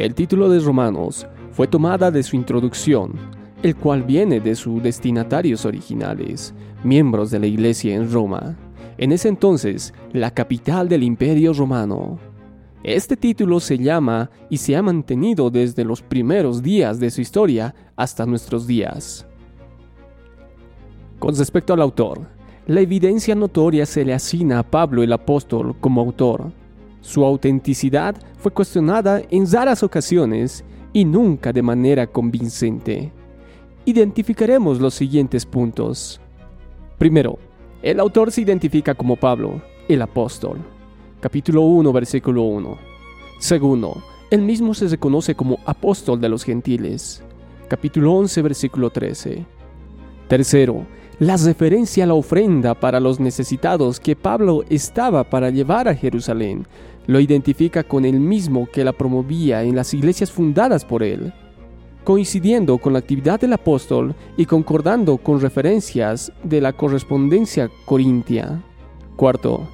El título de Romanos fue tomada de su introducción, el cual viene de sus destinatarios originales, miembros de la iglesia en Roma, en ese entonces la capital del imperio romano. Este título se llama y se ha mantenido desde los primeros días de su historia hasta nuestros días. Con respecto al autor, la evidencia notoria se le asigna a Pablo el apóstol como autor. Su autenticidad fue cuestionada en raras ocasiones y nunca de manera convincente. Identificaremos los siguientes puntos. Primero, el autor se identifica como Pablo, el apóstol capítulo 1, versículo 1. Segundo, él mismo se reconoce como apóstol de los gentiles, capítulo 11, versículo 13. Tercero, la referencia a la ofrenda para los necesitados que Pablo estaba para llevar a Jerusalén lo identifica con el mismo que la promovía en las iglesias fundadas por él, coincidiendo con la actividad del apóstol y concordando con referencias de la correspondencia corintia. Cuarto,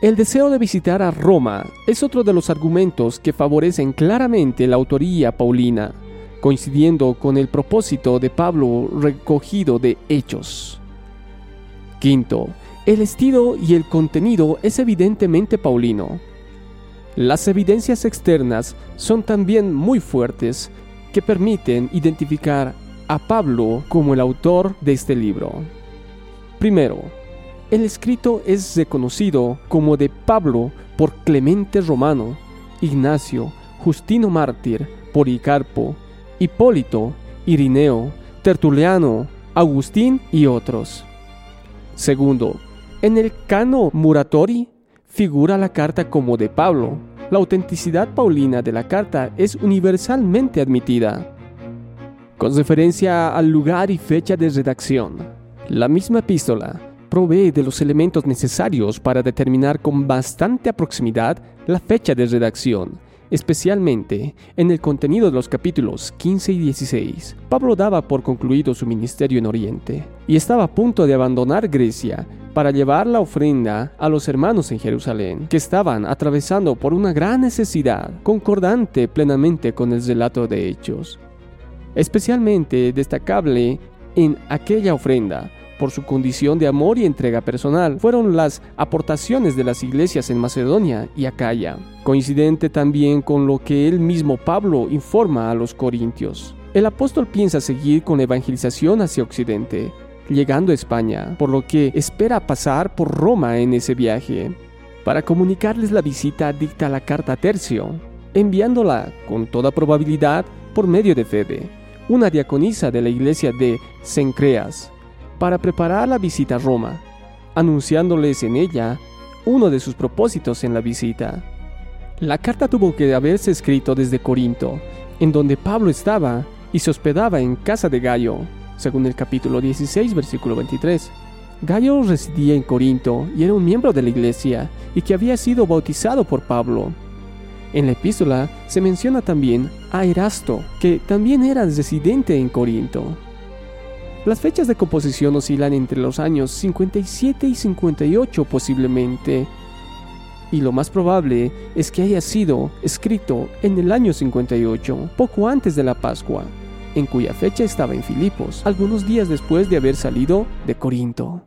el deseo de visitar a Roma es otro de los argumentos que favorecen claramente la autoría paulina, coincidiendo con el propósito de Pablo recogido de Hechos. Quinto, el estilo y el contenido es evidentemente paulino. Las evidencias externas son también muy fuertes que permiten identificar a Pablo como el autor de este libro. Primero, el escrito es reconocido como de Pablo por Clemente Romano, Ignacio, Justino Mártir, Policarpo, Hipólito, Irineo, Tertuliano, Agustín y otros. Segundo, en el Cano Muratori figura la carta como de Pablo. La autenticidad paulina de la carta es universalmente admitida. Con referencia al lugar y fecha de redacción, la misma epístola provee de los elementos necesarios para determinar con bastante proximidad la fecha de redacción, especialmente en el contenido de los capítulos 15 y 16. Pablo daba por concluido su ministerio en Oriente y estaba a punto de abandonar Grecia para llevar la ofrenda a los hermanos en Jerusalén, que estaban atravesando por una gran necesidad, concordante plenamente con el relato de Hechos. Especialmente destacable en aquella ofrenda por su condición de amor y entrega personal, fueron las aportaciones de las iglesias en Macedonia y Acaya, coincidente también con lo que él mismo Pablo informa a los corintios. El apóstol piensa seguir con la evangelización hacia Occidente, llegando a España, por lo que espera pasar por Roma en ese viaje. Para comunicarles la visita dicta la carta Tercio, enviándola, con toda probabilidad, por medio de Febe, una diaconisa de la iglesia de Cencreas, para preparar la visita a Roma, anunciándoles en ella uno de sus propósitos en la visita. La carta tuvo que haberse escrito desde Corinto, en donde Pablo estaba y se hospedaba en casa de Gallo, según el capítulo 16, versículo 23. Gallo residía en Corinto y era un miembro de la iglesia y que había sido bautizado por Pablo. En la epístola se menciona también a Erasto, que también era residente en Corinto. Las fechas de composición oscilan entre los años 57 y 58 posiblemente, y lo más probable es que haya sido escrito en el año 58, poco antes de la Pascua, en cuya fecha estaba en Filipos, algunos días después de haber salido de Corinto.